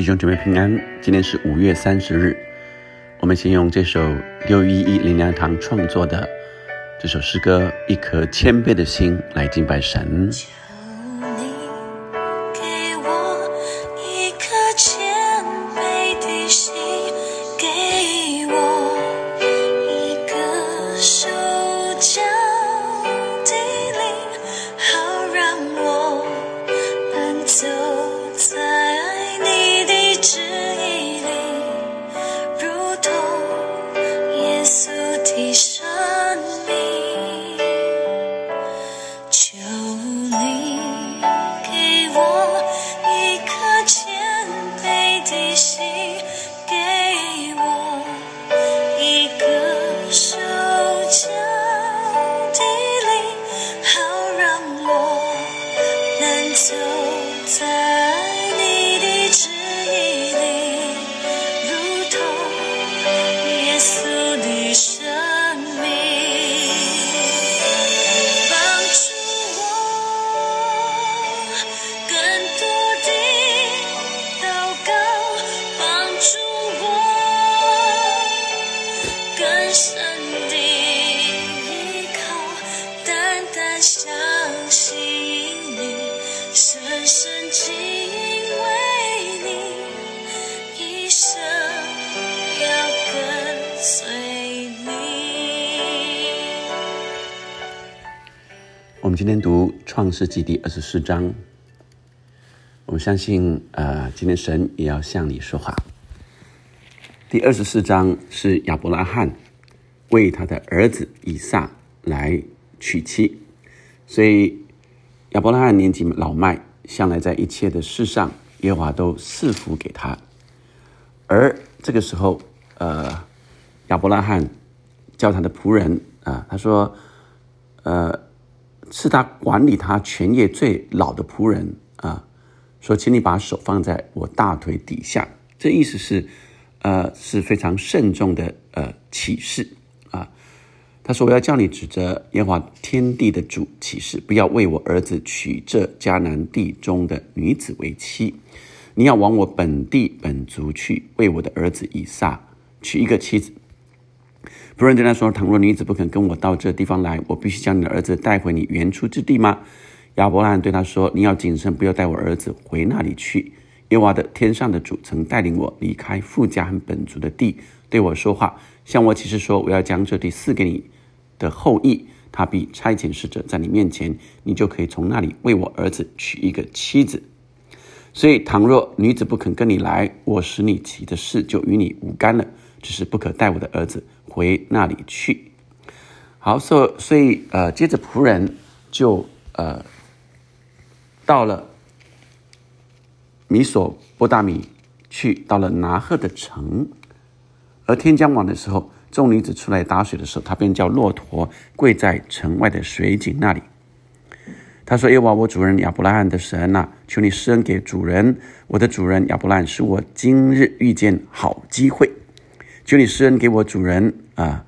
弟兄姊妹平安，今天是五月三十日。我们先用这首六一一灵粮堂创作的这首诗歌《一颗谦卑的心》来敬拜神。我们今天读创世纪第二十四章。我们相信，呃，今天神也要向你说话。第二十四章是亚伯拉罕为他的儿子以撒来娶妻，所以亚伯拉罕年纪老迈，向来在一切的事上，耶和华都赐福给他。而这个时候，呃，亚伯拉罕叫他的仆人啊、他说，呃，是他管理他全业最老的仆人啊，说，请你把手放在我大腿底下。这意思是，呃，是非常慎重的呃启示啊。他说：“我要叫你指着耶和华天地的主启示，不要为我儿子娶这迦南地中的女子为妻。你要往我本地本族去，为我的儿子以撒娶一个妻子。”仆人对他说：“倘若女子不肯跟我到这地方来，我必须将你的儿子带回你原出之地吗？”亚伯兰对他说：“你要谨慎，不要带我儿子回那里去。耶和华的天上的主曾带领我离开富家和本族的地，对我说话，向我启示说：我要将这地赐给你的后裔，他必差遣使者在你面前，你就可以从那里为我儿子娶一个妻子。所以，倘若女子不肯跟你来，我使你起的事就与你无干了，只是不可带我的儿子回那里去。好，所所以呃，接着仆人就呃到了米索波大米去，到了拿鹤的城。而天将晚的时候，众女子出来打水的时候，他便叫骆驼跪在城外的水井那里。他说：“耶和华我主人亚伯拉罕的神呐、求你施恩给主人，我的主人亚伯拉罕，使我今日遇见好机会。求你施恩给我主人啊、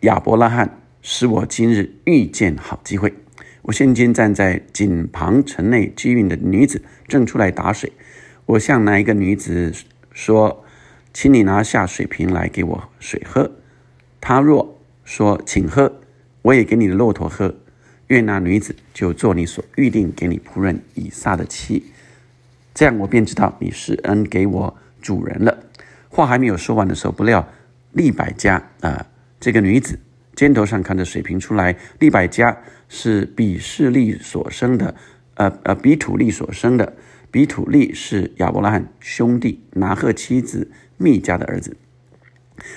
亚伯拉罕，使我今日遇见好机会。我现今站在井旁城内机运的女子正出来打水，我向哪一个女子说：‘请你拿下水瓶来给我水喝。’她若说请喝，我也给你的骆驼喝。愿那女子就做你所预定给你仆人以撒的妻。这样我便知道你是恩给我主人了。话还没有说完的时候，不料利百加啊、这个女子肩头上看着水瓶出来。利百加是比士利所生的，呃呃，比土利所生的。比土利是亚伯拉罕兄弟拿鹤妻子密加的儿子。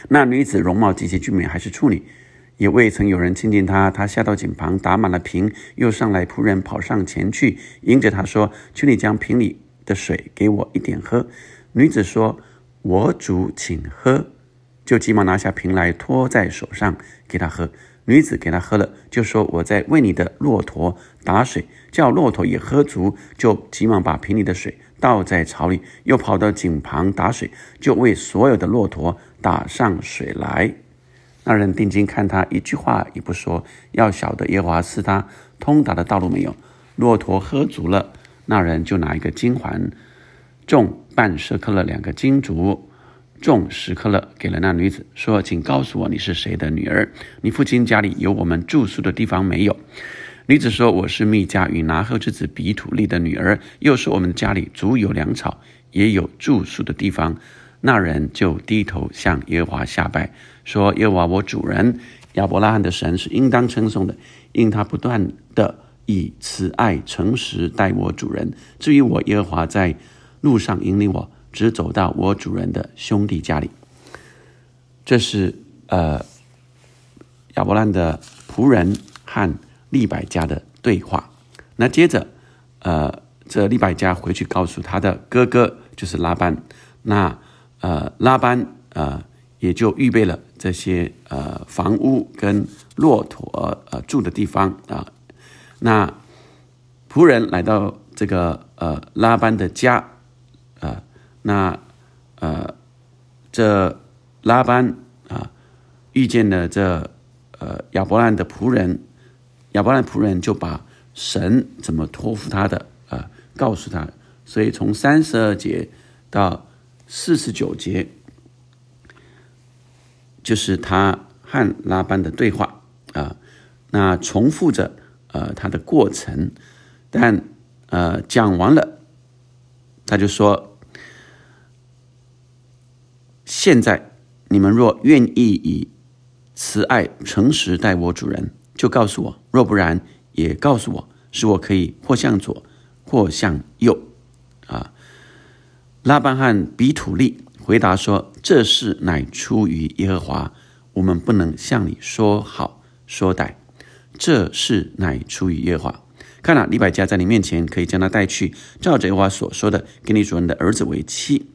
那女子容貌极其俊美，还是处女，也未曾有人亲近她。她下到井旁，打满了瓶，又上来，仆人跑上前去，迎着她说：“请你将瓶里的水给我一点喝。”女子说：“我主，请喝。”就急忙拿下瓶来，托在手上给他喝。女子给他喝了，就说：“我在为你的骆驼打水，叫骆驼也喝足。”就急忙把瓶里的水倒在槽里，又跑到井旁打水，就为所有的骆驼打上水来。那人定睛看他，一句话也不说，要晓得耶和华赐他通达的道路没有。骆驼喝足了，那人就拿一个金环重半舍克勒两个金竹，重十克勒，给了那女子，说：“请告诉我你是谁的女儿？你父亲家里有我们住宿的地方没有？”女子说：“我是密加与拿赫之子比土利的女儿，又是我们家里足有粮草，也有住宿的地方。”那人就低头向耶和华下拜，说：“耶和华我主人亚伯拉罕的神是应当称颂的，因他不断的以慈爱诚实待我主人。至于我耶和华在路上引领我，只走到我主人的兄弟家里。”这是呃亚伯兰的仆人和利百加的对话。那接着，呃，这利百加回去告诉他的哥哥，就是拉班。那呃，拉班呃也就预备了这些呃房屋跟骆驼呃住的地方啊。那仆人来到这个呃拉班的家，那呃这拉班啊遇见了这呃亚伯兰的仆人，亚伯兰仆人就把神怎么托付他的啊告诉他，所以从三十二节到。四十九节就是他和拉班的对话啊，那重复着呃他的过程，但呃讲完了，他就说：现在你们若愿意以慈爱诚实待我主人，就告诉我；若不然，也告诉我，使我可以或向左，或向右啊。拉班和比土利回答说：“这事乃出于耶和华，我们不能向你说好说歹。这事乃出于耶和华。看了，李百家在你面前，可以将他带去，照着耶和华所说的，给你主人的儿子为妻。”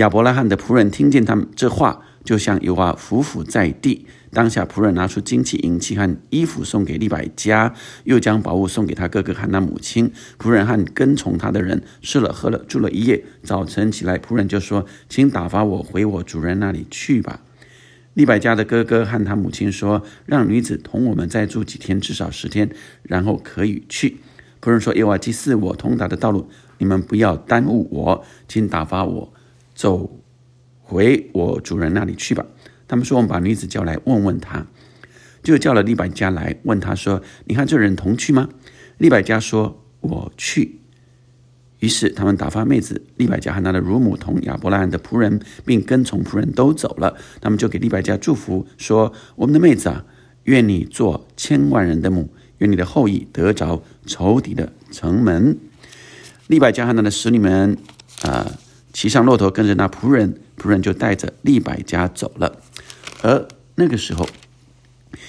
亚伯拉罕的仆人听见他们这话，就向耶和华伏在地。当下仆人拿出金器、银器和衣服送给利百加，又将宝物送给他哥哥和他母亲。仆人和跟从他的人吃了喝了，住了一夜。早晨起来，仆人就说：“请打发我回我主人那里去吧。”利百加的哥哥和他母亲说：“让女子同我们再住几天，至少十天，然后可以去。”仆人说：“耶和华祭祀我通达的道路，你们不要耽误我，请打发我走回我主人那里去吧。”他们说：“我们把女子叫来，问问她。”就叫了利百加来问他说：“你和这人同去吗？”利百加说：“我去。”于是他们打发妹子利百加和他的乳母同亚伯拉罕的仆人，并跟从仆人都走了。他们就给利百加祝福说：“我们的妹子啊，愿你做千万人的母，愿你的后裔得着仇敌的城门。”利百加和他的使女们啊，骑上骆驼跟着那仆人，仆人就带着利百加走了。而那个时候，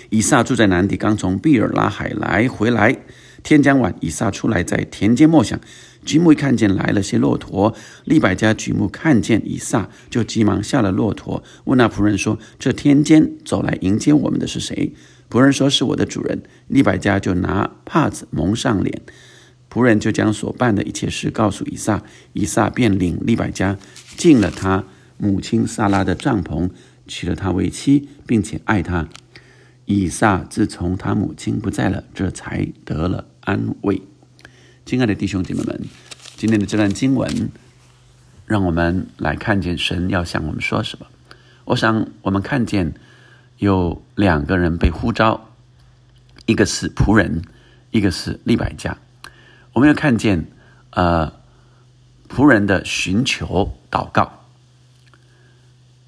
以撒住在南地，刚从毕尔拉海来回来。天将晚，以撒出来在田间默想，举目一看见来了些骆驼。利百加举目看见以撒，就急忙下了骆驼，问那仆人说：“这天间走来迎接我们的是谁？”仆人说：“是我的主人。”利百加就拿帕子蒙上脸。仆人就将所办的一切事告诉以撒，以撒便领利百加进了他母亲萨拉的帐篷。娶了她为妻，并且爱她。以撒自从他母亲不在了，这才得了安慰。亲爱的弟兄姐妹们，今天的这段经文，让我们来看见神要向我们说什么。我想，我们看见有两个人被呼召，一个是仆人，一个是利百加。我们要看见，呃，仆人的寻求祷告。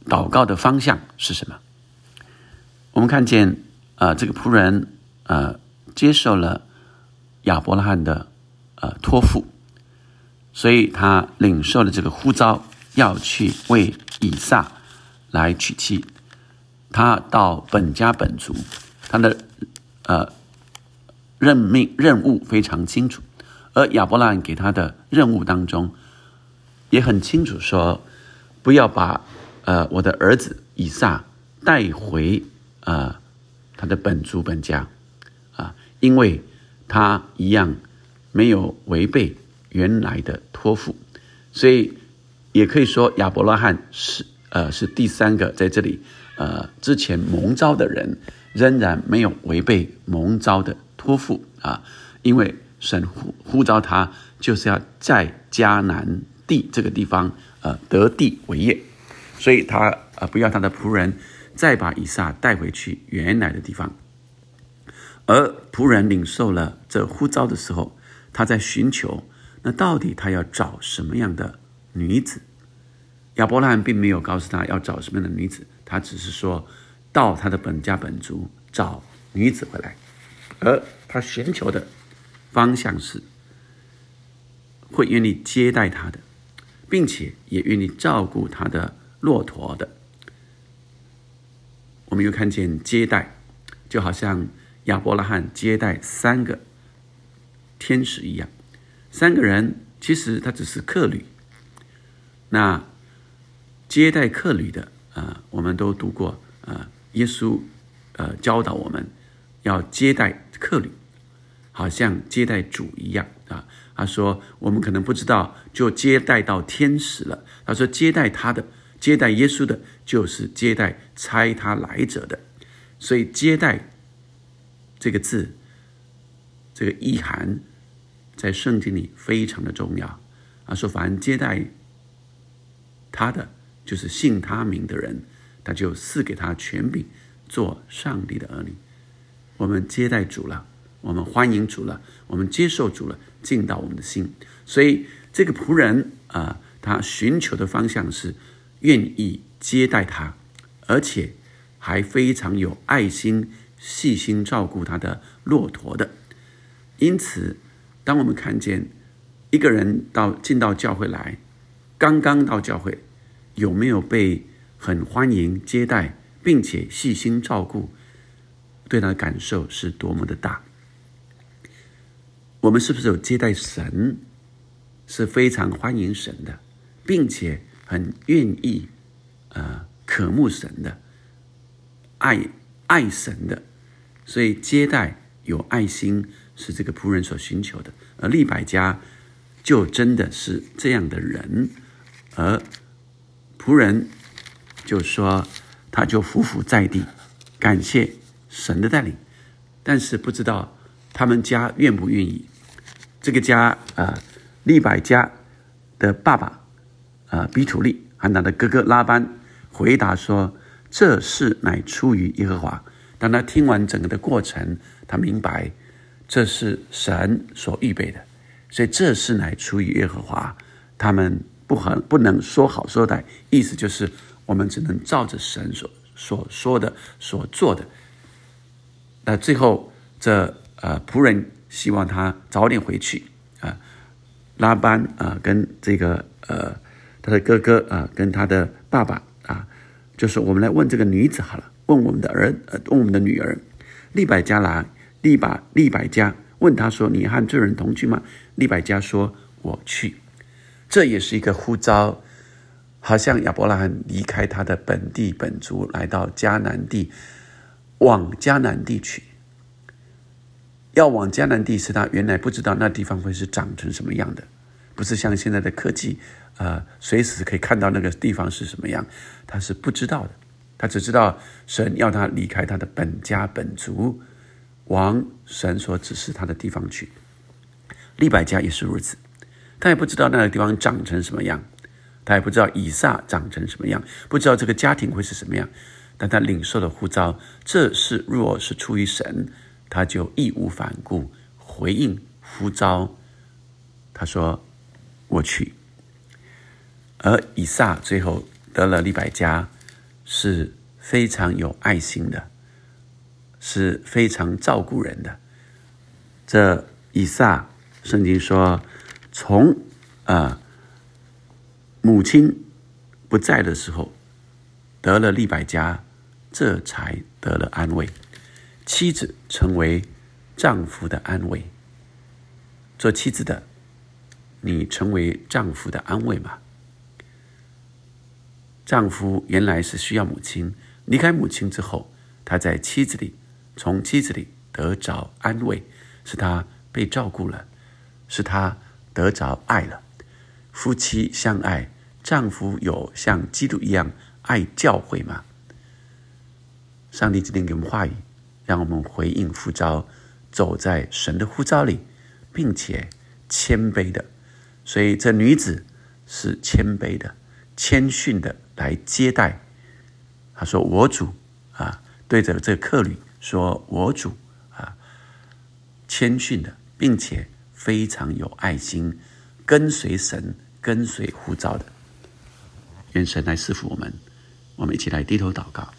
祷告的方向是什么？我们看见，呃，这个仆人，呃，接受了亚伯拉罕的，呃，托付，所以他领受了这个呼召，要去为以撒来娶妻。他到本家本族，他的，呃，任命任务非常清楚，而亚伯拉罕给他的任务当中，也很清楚说，不要把。呃，我的儿子以撒带回啊他的本族本家啊，因为他一样没有违背原来的托付，所以也可以说亚伯拉罕是呃是第三个在这里呃之前蒙召的人，仍然没有违背蒙召的托付啊，因为神呼呼召他就是要在迦南地这个地方呃得地为业，所以他呃不要他的仆人再把以撒带回去原来的地方。而仆人领受了这呼召的时候，他在寻求，那到底他要找什么样的女子？亚伯拉罕并没有告诉他要找什么样的女子，他只是说到他的本家本族找女子回来，而他寻求的方向是会愿意接待他的，并且也愿意照顾他的骆驼的。我们又看见接待，就好像亚伯拉罕接待三个天使一样，三个人其实他只是客旅。那接待客旅的啊，我们都读过啊，耶稣呃教导我们要接待客旅，好像接待主一样啊。他说我们可能不知道，就接待到天使了。他说接待他的，接待耶稣的，就是接待差他来者的。所以接待这个字，这个意涵在圣经里非常的重要。啊，说凡接待他的。就是信他名的人，他就赐给他权柄，做上帝的儿女。我们接待主了，我们欢迎主了，我们接受主了，进到我们的心。所以这个仆人啊，他寻求的方向是愿意接待他，而且还非常有爱心、细心照顾他的骆驼的。因此，当我们看见一个人到进到教会来，刚刚到教会。有没有被很欢迎接待，并且细心照顾，对他的感受是多么的大？我们是不是有接待神，是非常欢迎神的，并且很愿意呃渴慕神的，爱爱神的，所以接待有爱心是这个仆人所寻求的，而利百家就真的是这样的人，而。仆人就说，他就匍匐在地，感谢神的带领，但是不知道他们家愿不愿意。这个家啊，利百家的爸爸啊，比土利和他的哥哥拉班回答说：“这事乃出于耶和华。”当他听完整个的过程，他明白这是神所预备的，所以这事乃出于耶和华。他们。不很不能说好说歹，意思就是我们只能照着神所所说的所做的。那最后这呃仆人希望他早点回去啊，拉班啊跟这个呃他的哥哥啊跟他的爸爸啊，就是我们来问这个女子好了，问我们的儿呃问我们的女儿利百加来利百利百加问他说你和这人同居吗？利百加说我去。这也是一个呼召，好像亚伯拉罕离开他的本地本族，来到迦南地，往迦南地去。要往迦南地，是他原来不知道那地方会是长成什么样的，不是像现在的科技，呃，随时可以看到那个地方是什么样，他是不知道的。他只知道神要他离开他的本家本族，往神所指示他的地方去。利百家也是如此。他也不知道那个地方长成什么样，他也不知道以撒长成什么样，不知道这个家庭会是什么样。但他领受了呼召，这是若是出于神，他就义无反顾回应呼召。他说：“我去。”而以撒最后得了利百加，是非常有爱心的，是非常照顾人的。这以撒，圣经说。从啊母亲不在的时候得了利百家，这才得了安慰。妻子成为丈夫的安慰。做妻子的，你成为丈夫的安慰吗？丈夫原来是需要母亲，离开母亲之后，他在妻子里，从妻子里得着安慰，是他被照顾了，是他。得着爱了，夫妻相爱，丈夫有像基督一样爱教会吗？上帝今天给我们话语，让我们回应呼召，走在神的呼召里，并且谦卑的。所以这女子是谦卑的、谦逊的来接待。她说：“我主啊，对着这客旅说，我主啊，谦逊的，并且非常有爱心，跟随神、跟随呼召的。愿神来赐福我们，我们一起来低头祷告。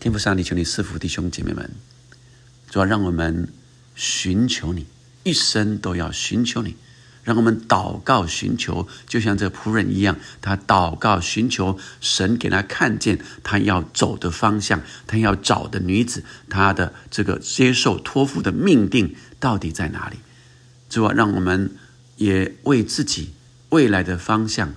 天父上帝，求你赐福弟兄姐妹们，主要让我们寻求你，一生都要寻求你。”让我们祷告寻求，就像这仆人一样，他祷告寻求神给他看见他要走的方向，他要找的女子，他的这个接受托付的命定到底在哪里？主啊，让我们也为自己未来的方向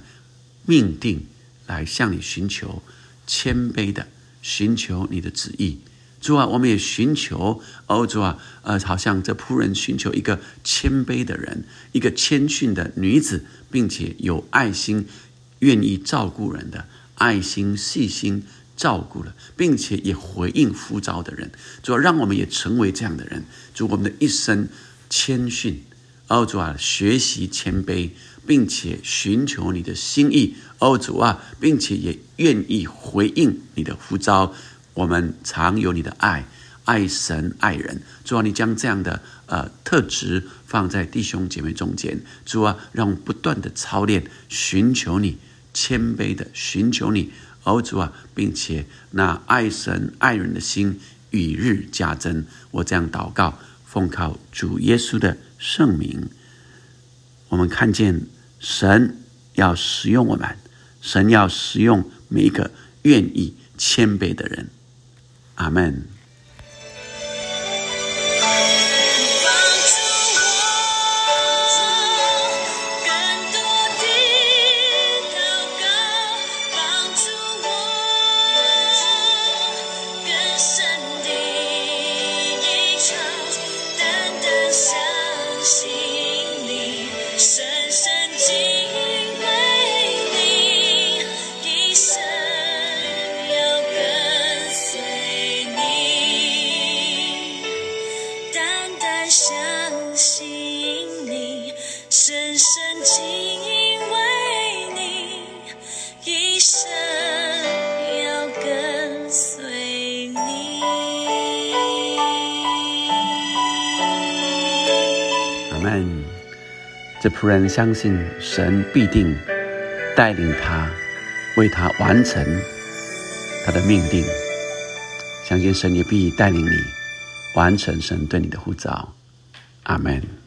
命定来向你寻求，谦卑的寻求你的旨意。主啊，我们也寻求哦，主啊，呃，好像这仆人寻求一个谦卑的人，一个谦逊的女子，并且有爱心、愿意照顾人的爱心、细心照顾了，并且也回应呼召的人。主啊，让我们也成为这样的人。主，我们的一生谦逊，哦，主啊，学习谦卑，并且寻求你的心意，哦，主啊，并且也愿意回应你的呼召。我们常有你的爱，爱神爱人。主啊，你将这样的呃特质放在弟兄姐妹中间。主啊，让我们不断的操练，寻求你，谦卑的寻求你。哦，主啊，并且那爱神爱人的心与日加增。我这样祷告，奉靠主耶稣的圣名。我们看见神要使用我们，神要使用每一个愿意谦卑的人。阿门。相信你，深深敬畏你，一生要跟随你。阿门。这仆人相信神必定带领他，为他完成他的命定。相信神也必带领你完成神对你的护照。阿门。